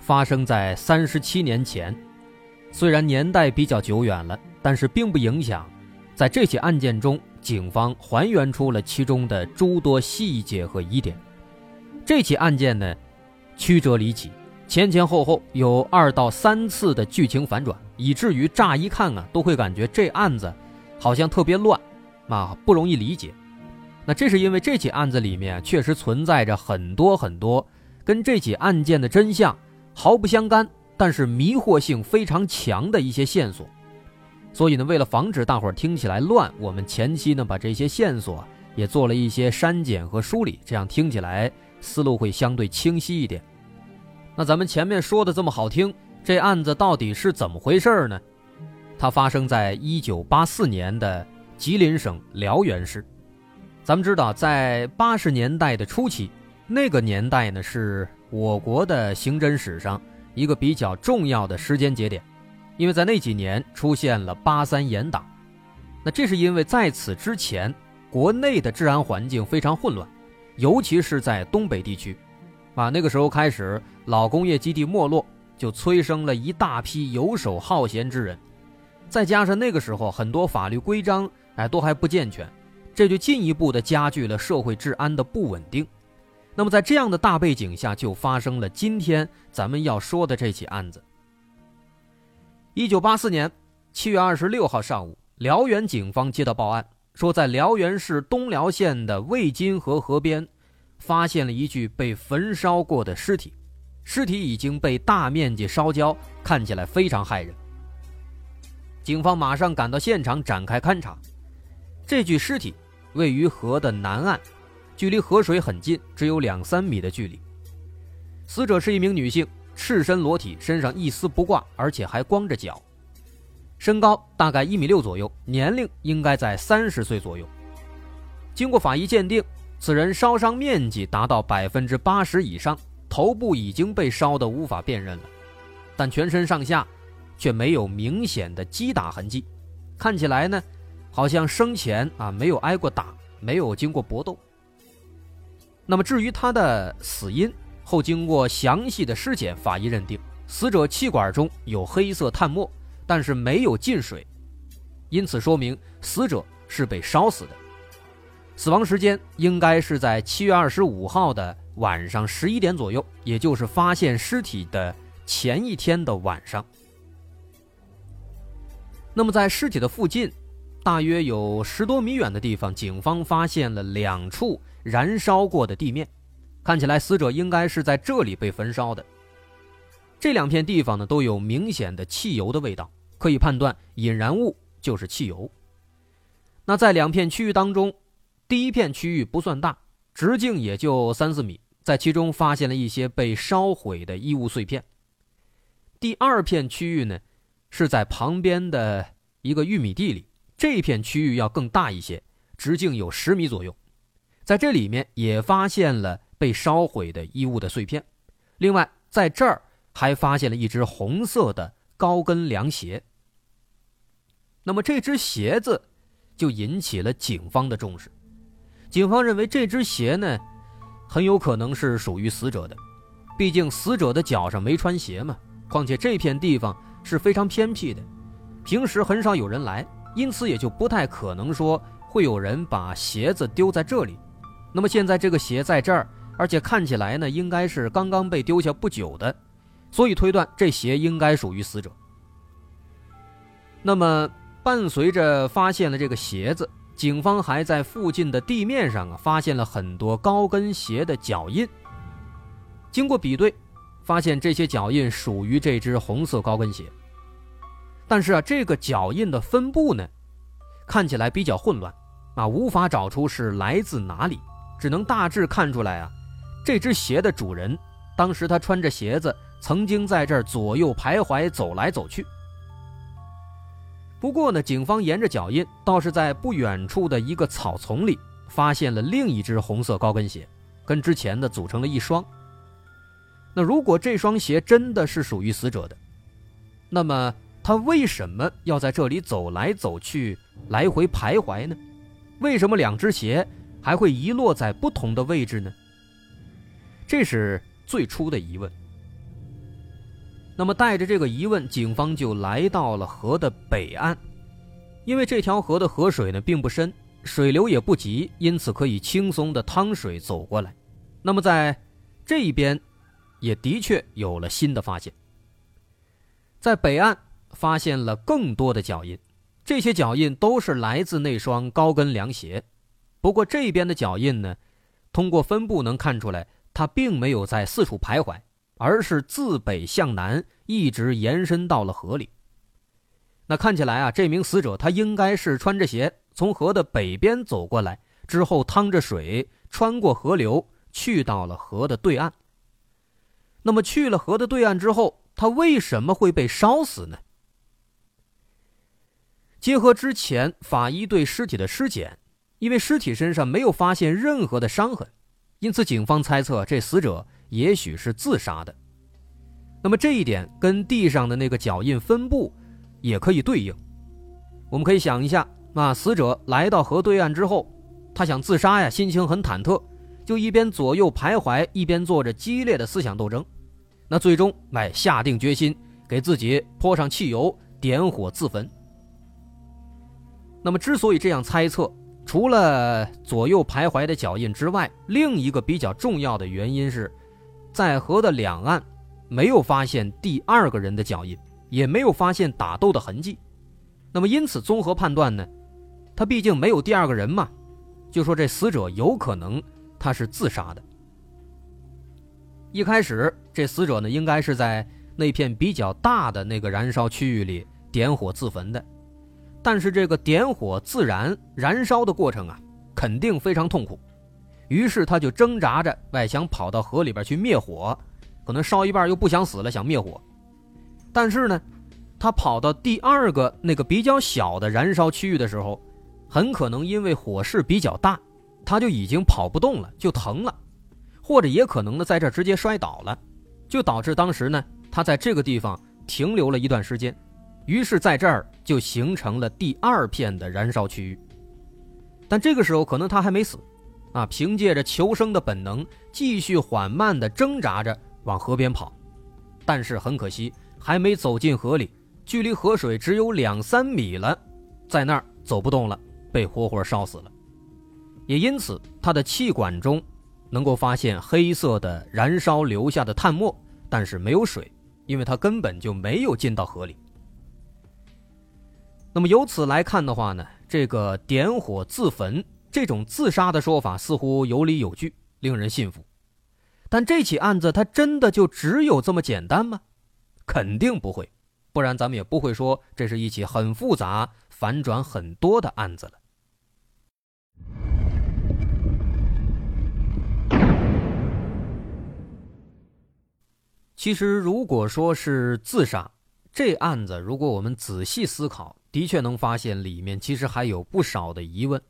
发生在三十七年前，虽然年代比较久远了，但是并不影响，在这起案件中，警方还原出了其中的诸多细节和疑点。这起案件呢，曲折离奇，前前后后有二到三次的剧情反转，以至于乍一看啊，都会感觉这案子好像特别乱，啊，不容易理解。那这是因为这起案子里面确实存在着很多很多。跟这起案件的真相毫不相干，但是迷惑性非常强的一些线索，所以呢，为了防止大伙儿听起来乱，我们前期呢把这些线索也做了一些删减和梳理，这样听起来思路会相对清晰一点。那咱们前面说的这么好听，这案子到底是怎么回事呢？它发生在一九八四年的吉林省辽源市。咱们知道，在八十年代的初期。那个年代呢，是我国的刑侦史上一个比较重要的时间节点，因为在那几年出现了八三严打。那这是因为在此之前，国内的治安环境非常混乱，尤其是在东北地区，啊，那个时候开始老工业基地没落，就催生了一大批游手好闲之人，再加上那个时候很多法律规章哎都还不健全，这就进一步的加剧了社会治安的不稳定。那么，在这样的大背景下，就发生了今天咱们要说的这起案子。一九八四年七月二十六号上午，辽源警方接到报案，说在辽源市东辽县的魏金河河边，发现了一具被焚烧过的尸体，尸体已经被大面积烧焦，看起来非常骇人。警方马上赶到现场展开勘查，这具尸体位于河的南岸。距离河水很近，只有两三米的距离。死者是一名女性，赤身裸体，身上一丝不挂，而且还光着脚。身高大概一米六左右，年龄应该在三十岁左右。经过法医鉴定，此人烧伤面积达到百分之八十以上，头部已经被烧得无法辨认了，但全身上下却没有明显的击打痕迹，看起来呢，好像生前啊没有挨过打，没有经过搏斗。那么至于他的死因，后经过详细的尸检，法医认定死者气管中有黑色碳末，但是没有进水，因此说明死者是被烧死的。死亡时间应该是在七月二十五号的晚上十一点左右，也就是发现尸体的前一天的晚上。那么在尸体的附近，大约有十多米远的地方，警方发现了两处。燃烧过的地面，看起来死者应该是在这里被焚烧的。这两片地方呢都有明显的汽油的味道，可以判断引燃物就是汽油。那在两片区域当中，第一片区域不算大，直径也就三四米，在其中发现了一些被烧毁的衣物碎片。第二片区域呢是在旁边的一个玉米地里，这片区域要更大一些，直径有十米左右。在这里面也发现了被烧毁的衣物的碎片，另外在这儿还发现了一只红色的高跟凉鞋。那么这只鞋子就引起了警方的重视，警方认为这只鞋呢很有可能是属于死者的，毕竟死者的脚上没穿鞋嘛，况且这片地方是非常偏僻的，平时很少有人来，因此也就不太可能说会有人把鞋子丢在这里。那么现在这个鞋在这儿，而且看起来呢，应该是刚刚被丢下不久的，所以推断这鞋应该属于死者。那么伴随着发现了这个鞋子，警方还在附近的地面上啊发现了很多高跟鞋的脚印。经过比对，发现这些脚印属于这只红色高跟鞋。但是啊，这个脚印的分布呢，看起来比较混乱，啊，无法找出是来自哪里。只能大致看出来啊，这只鞋的主人，当时他穿着鞋子曾经在这儿左右徘徊，走来走去。不过呢，警方沿着脚印，倒是在不远处的一个草丛里发现了另一只红色高跟鞋，跟之前的组成了一双。那如果这双鞋真的是属于死者的，那么他为什么要在这里走来走去，来回徘徊呢？为什么两只鞋还会遗落在不同的位置呢？这是最初的疑问。那么带着这个疑问，警方就来到了河的北岸，因为这条河的河水呢并不深，水流也不急，因此可以轻松的趟水走过来。那么在这一边。也的确有了新的发现，在北岸发现了更多的脚印，这些脚印都是来自那双高跟凉鞋。不过这边的脚印呢，通过分布能看出来，它并没有在四处徘徊，而是自北向南一直延伸到了河里。那看起来啊，这名死者他应该是穿着鞋从河的北边走过来，之后趟着水穿过河流，去到了河的对岸。那么去了河的对岸之后，他为什么会被烧死呢？结合之前法医对尸体的尸检，因为尸体身上没有发现任何的伤痕，因此警方猜测这死者也许是自杀的。那么这一点跟地上的那个脚印分布也可以对应。我们可以想一下，那死者来到河对岸之后，他想自杀呀，心情很忐忑。就一边左右徘徊，一边做着激烈的思想斗争，那最终哎下定决心给自己泼上汽油，点火自焚。那么之所以这样猜测，除了左右徘徊的脚印之外，另一个比较重要的原因是，在河的两岸没有发现第二个人的脚印，也没有发现打斗的痕迹。那么因此综合判断呢，他毕竟没有第二个人嘛，就说这死者有可能。他是自杀的。一开始，这死者呢，应该是在那片比较大的那个燃烧区域里点火自焚的。但是，这个点火自燃燃烧的过程啊，肯定非常痛苦。于是，他就挣扎着，外想跑到河里边去灭火。可能烧一半又不想死了，想灭火。但是呢，他跑到第二个那个比较小的燃烧区域的时候，很可能因为火势比较大。他就已经跑不动了，就疼了，或者也可能呢，在这直接摔倒了，就导致当时呢，他在这个地方停留了一段时间，于是在这儿就形成了第二片的燃烧区域。但这个时候可能他还没死，啊，凭借着求生的本能，继续缓慢地挣扎着往河边跑，但是很可惜，还没走进河里，距离河水只有两三米了，在那儿走不动了，被活活烧死了。也因此，他的气管中能够发现黑色的燃烧留下的碳末，但是没有水，因为他根本就没有进到河里。那么由此来看的话呢，这个点火自焚这种自杀的说法似乎有理有据，令人信服。但这起案子它真的就只有这么简单吗？肯定不会，不然咱们也不会说这是一起很复杂、反转很多的案子了。其实，如果说是自杀，这案子如果我们仔细思考，的确能发现里面其实还有不少的疑问。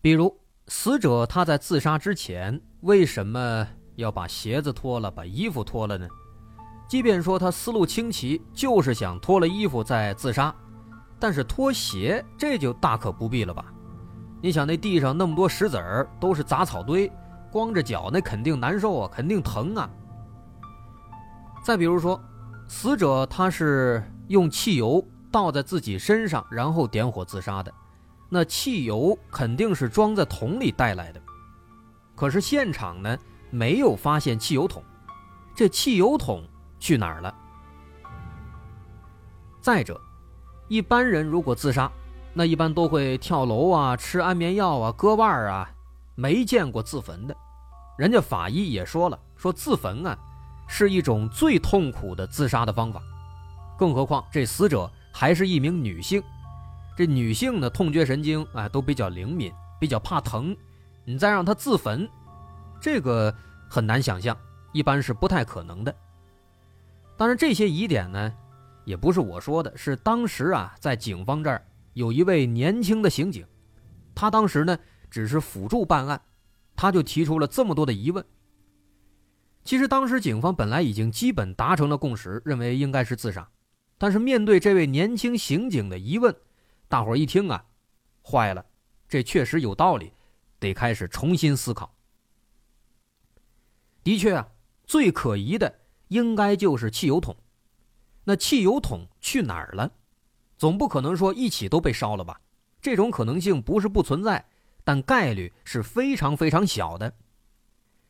比如，死者他在自杀之前为什么要把鞋子脱了，把衣服脱了呢？即便说他思路清奇，就是想脱了衣服再自杀，但是脱鞋这就大可不必了吧？你想，那地上那么多石子儿，都是杂草堆，光着脚那肯定难受啊，肯定疼啊。再比如说，死者他是用汽油倒在自己身上，然后点火自杀的，那汽油肯定是装在桶里带来的。可是现场呢没有发现汽油桶，这汽油桶去哪儿了？再者，一般人如果自杀，那一般都会跳楼啊、吃安眠药啊、割腕啊，没见过自焚的。人家法医也说了，说自焚啊。是一种最痛苦的自杀的方法，更何况这死者还是一名女性，这女性的痛觉神经啊都比较灵敏，比较怕疼，你再让她自焚，这个很难想象，一般是不太可能的。当然，这些疑点呢，也不是我说的，是当时啊，在警方这儿有一位年轻的刑警，他当时呢只是辅助办案，他就提出了这么多的疑问。其实当时警方本来已经基本达成了共识，认为应该是自杀，但是面对这位年轻刑警的疑问，大伙一听啊，坏了，这确实有道理，得开始重新思考。的确啊，最可疑的应该就是汽油桶，那汽油桶去哪儿了？总不可能说一起都被烧了吧？这种可能性不是不存在，但概率是非常非常小的。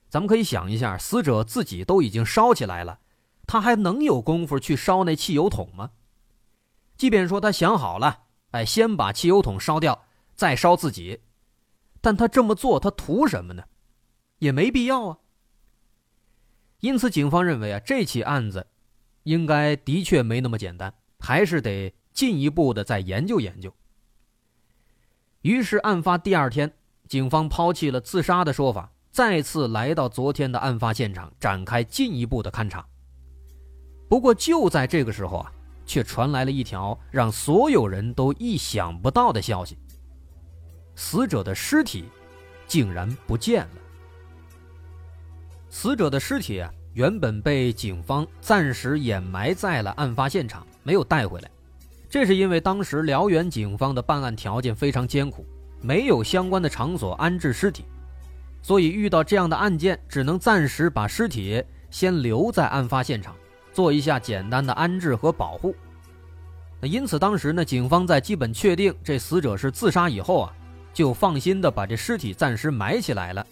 咱们可以想一下，死者自己都已经烧起来了，他还能有功夫去烧那汽油桶吗？即便说他想好了，哎，先把汽油桶烧掉，再烧自己，但他这么做，他图什么呢？也没必要啊。因此，警方认为啊，这起案子应该的确没那么简单，还是得进一步的再研究研究。于是，案发第二天，警方抛弃了自杀的说法。再次来到昨天的案发现场，展开进一步的勘查。不过就在这个时候啊，却传来了一条让所有人都意想不到的消息：死者的尸体竟然不见了。死者的尸体啊，原本被警方暂时掩埋在了案发现场，没有带回来。这是因为当时辽源警方的办案条件非常艰苦，没有相关的场所安置尸体。所以遇到这样的案件，只能暂时把尸体先留在案发现场，做一下简单的安置和保护。那因此，当时呢，警方在基本确定这死者是自杀以后啊，就放心的把这尸体暂时埋起来了。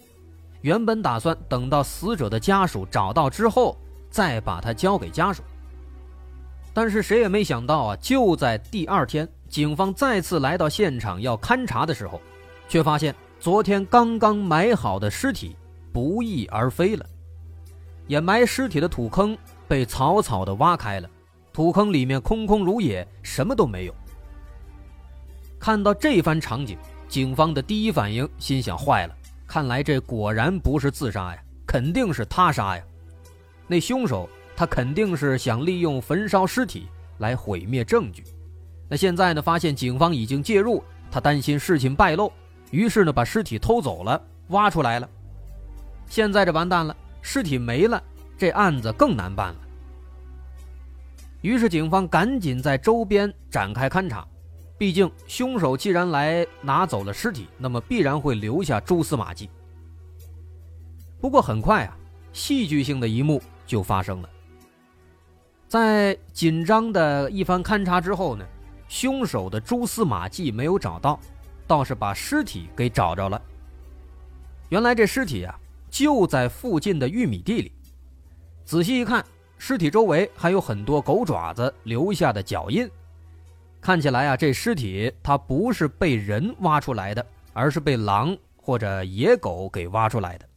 原本打算等到死者的家属找到之后，再把它交给家属。但是谁也没想到啊，就在第二天，警方再次来到现场要勘查的时候，却发现。昨天刚刚埋好的尸体不翼而飞了，掩埋尸体的土坑被草草的挖开了，土坑里面空空如也，什么都没有。看到这番场景，警方的第一反应心想：坏了，看来这果然不是自杀呀，肯定是他杀呀。那凶手他肯定是想利用焚烧尸体来毁灭证据。那现在呢，发现警方已经介入，他担心事情败露。于是呢，把尸体偷走了，挖出来了。现在这完蛋了，尸体没了，这案子更难办了。于是警方赶紧在周边展开勘查，毕竟凶手既然来拿走了尸体，那么必然会留下蛛丝马迹。不过很快啊，戏剧性的一幕就发生了。在紧张的一番勘查之后呢，凶手的蛛丝马迹没有找到。倒是把尸体给找着了。原来这尸体啊，就在附近的玉米地里。仔细一看，尸体周围还有很多狗爪子留下的脚印。看起来啊，这尸体它不是被人挖出来的，而是被狼或者野狗给挖出来的。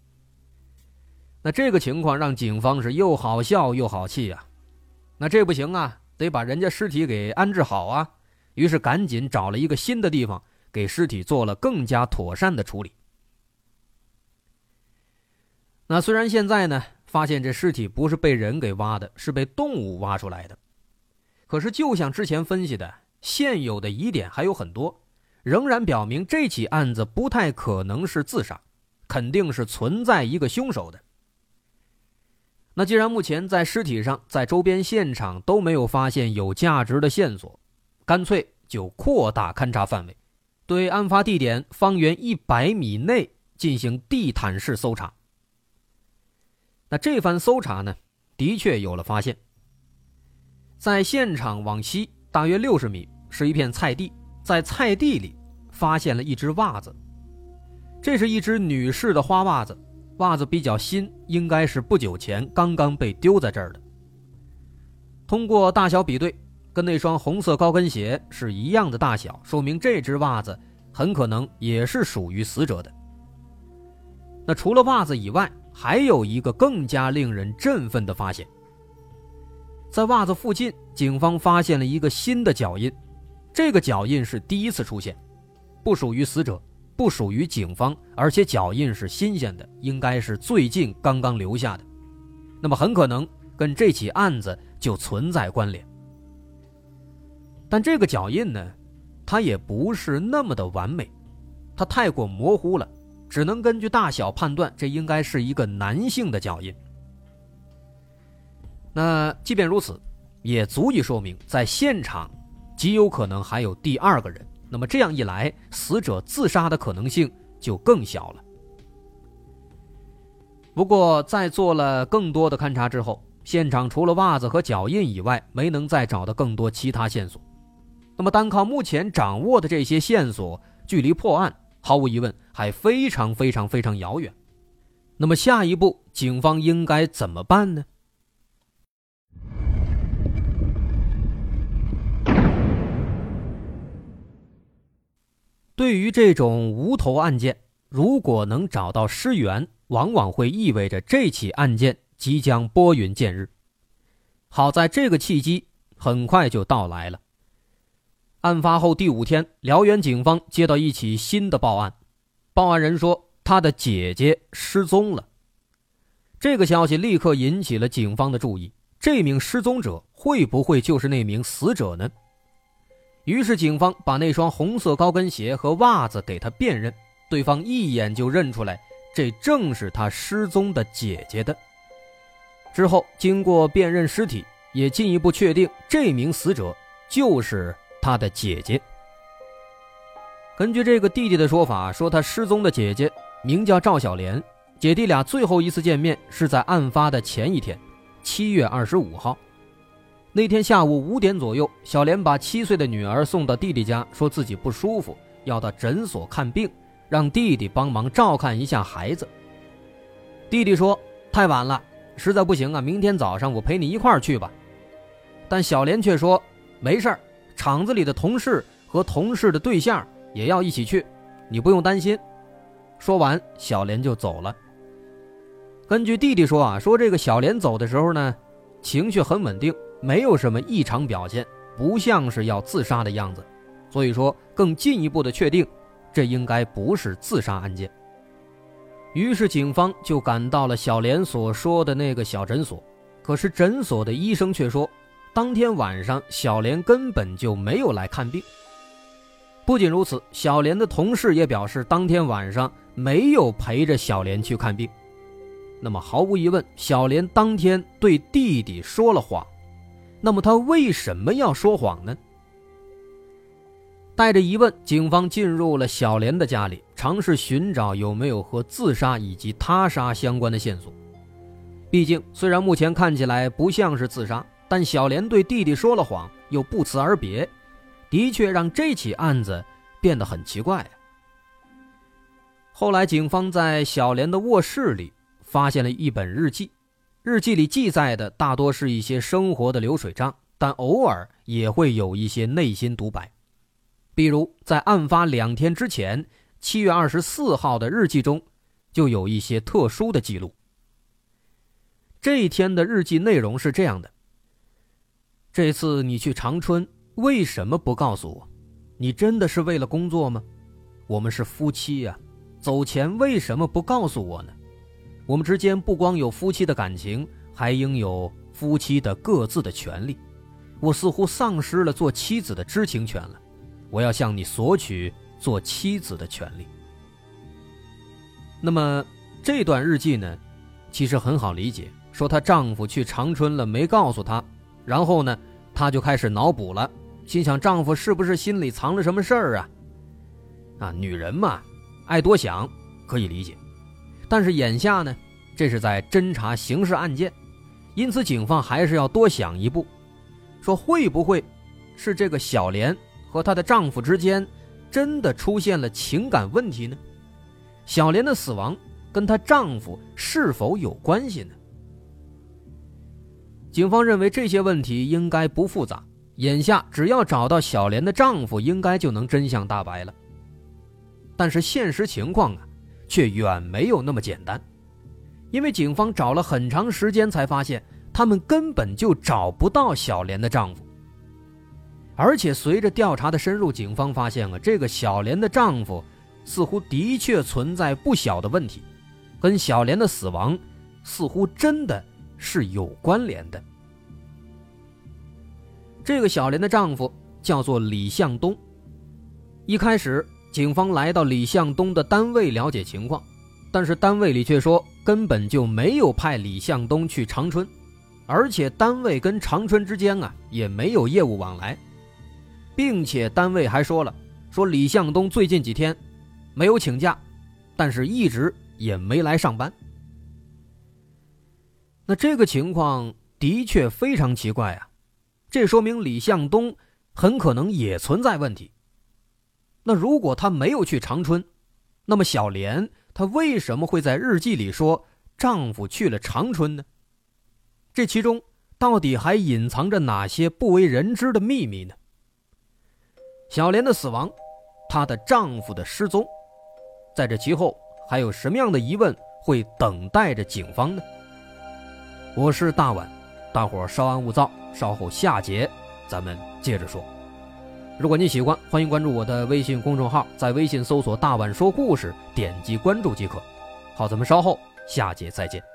那这个情况让警方是又好笑又好气啊。那这不行啊，得把人家尸体给安置好啊。于是赶紧找了一个新的地方。给尸体做了更加妥善的处理。那虽然现在呢，发现这尸体不是被人给挖的，是被动物挖出来的，可是就像之前分析的，现有的疑点还有很多，仍然表明这起案子不太可能是自杀，肯定是存在一个凶手的。那既然目前在尸体上、在周边现场都没有发现有价值的线索，干脆就扩大勘查范围。对案发地点方圆一百米内进行地毯式搜查。这番搜查呢，的确有了发现。在现场往西大约六十米是一片菜地，在菜地里发现了一只袜子，这是一只女士的花袜子，袜子比较新，应该是不久前刚刚被丢在这儿的。通过大小比对。跟那双红色高跟鞋是一样的大小，说明这只袜子很可能也是属于死者的。那除了袜子以外，还有一个更加令人振奋的发现，在袜子附近，警方发现了一个新的脚印，这个脚印是第一次出现，不属于死者，不属于警方，而且脚印是新鲜的，应该是最近刚刚留下的，那么很可能跟这起案子。就存在关联。但这个脚印呢，它也不是那么的完美，它太过模糊了，只能根据大小判断，这应该是一个男性的脚印。那即便如此，也足以说明在现场极有可能还有第二个人。那么这样一来，死者自杀的可能性就更小了。不过，在做了更多的勘查之后，现场除了袜子和脚印以外，没能再找到更多其他线索。那么，单靠目前掌握的这些线索，距离破案毫无疑问还非常非常非常遥远。那么，下一步警方应该怎么办呢？对于这种无头案件，如果能找到尸源，往往会意味着这起案件即将拨云见日。好在这个契机很快就到来了。案发后第五天，辽源警方接到一起新的报案，报案人说他的姐姐失踪了。这个消息立刻引起了警方的注意，这名失踪者会不会就是那名死者呢？于是，警方把那双红色高跟鞋和袜子给他辨认，对方一眼就认出来，这正是他失踪的姐姐的。之后，经过辨认尸体，也进一步确定这名死者就是他的姐姐。根据这个弟弟的说法，说他失踪的姐姐名叫赵小莲，姐弟俩最后一次见面是在案发的前一天，七月二十五号。那天下午五点左右，小莲把七岁的女儿送到弟弟家，说自己不舒服，要到诊所看病，让弟弟帮忙照看一下孩子。弟弟说：“太晚了，实在不行啊，明天早上我陪你一块儿去吧。”但小莲却说：“没事儿，厂子里的同事和同事的对象也要一起去，你不用担心。”说完，小莲就走了。根据弟弟说啊，说这个小莲走的时候呢，情绪很稳定。没有什么异常表现，不像是要自杀的样子，所以说更进一步的确定，这应该不是自杀案件。于是警方就赶到了小莲所说的那个小诊所，可是诊所的医生却说，当天晚上小莲根本就没有来看病。不仅如此，小莲的同事也表示，当天晚上没有陪着小莲去看病。那么毫无疑问，小莲当天对弟弟说了谎。那么他为什么要说谎呢？带着疑问，警方进入了小莲的家里，尝试寻找有没有和自杀以及他杀相关的线索。毕竟，虽然目前看起来不像是自杀，但小莲对弟弟说了谎，又不辞而别，的确让这起案子变得很奇怪。后来，警方在小莲的卧室里发现了一本日记。日记里记载的大多是一些生活的流水账，但偶尔也会有一些内心独白。比如，在案发两天之前，七月二十四号的日记中，就有一些特殊的记录。这一天的日记内容是这样的：这次你去长春，为什么不告诉我？你真的是为了工作吗？我们是夫妻呀，走前为什么不告诉我呢？我们之间不光有夫妻的感情，还应有夫妻的各自的权利。我似乎丧失了做妻子的知情权了。我要向你索取做妻子的权利。那么这段日记呢，其实很好理解。说她丈夫去长春了，没告诉她，然后呢，她就开始脑补了，心想丈夫是不是心里藏了什么事儿啊？啊，女人嘛，爱多想，可以理解。但是眼下呢，这是在侦查刑事案件，因此警方还是要多想一步，说会不会是这个小莲和她的丈夫之间真的出现了情感问题呢？小莲的死亡跟她丈夫是否有关系呢？警方认为这些问题应该不复杂，眼下只要找到小莲的丈夫，应该就能真相大白了。但是现实情况啊。却远没有那么简单，因为警方找了很长时间才发现，他们根本就找不到小莲的丈夫。而且随着调查的深入，警方发现啊，这个小莲的丈夫似乎的确存在不小的问题，跟小莲的死亡似乎真的是有关联的。这个小莲的丈夫叫做李向东。一开始，警方来到李向东的单位了解情况，但是单位里却说根本就没有派李向东去长春，而且单位跟长春之间啊也没有业务往来，并且单位还说了，说李向东最近几天没有请假，但是一直也没来上班。那这个情况的确非常奇怪啊，这说明李向东很可能也存在问题。那如果他没有去长春，那么小莲她为什么会在日记里说丈夫去了长春呢？这其中到底还隐藏着哪些不为人知的秘密呢？小莲的死亡，她的丈夫的失踪，在这其后还有什么样的疑问会等待着警方呢？我是大碗，大伙稍安勿躁，稍后下节咱们接着说。如果您喜欢，欢迎关注我的微信公众号，在微信搜索“大碗说故事”，点击关注即可。好，咱们稍后下节再见。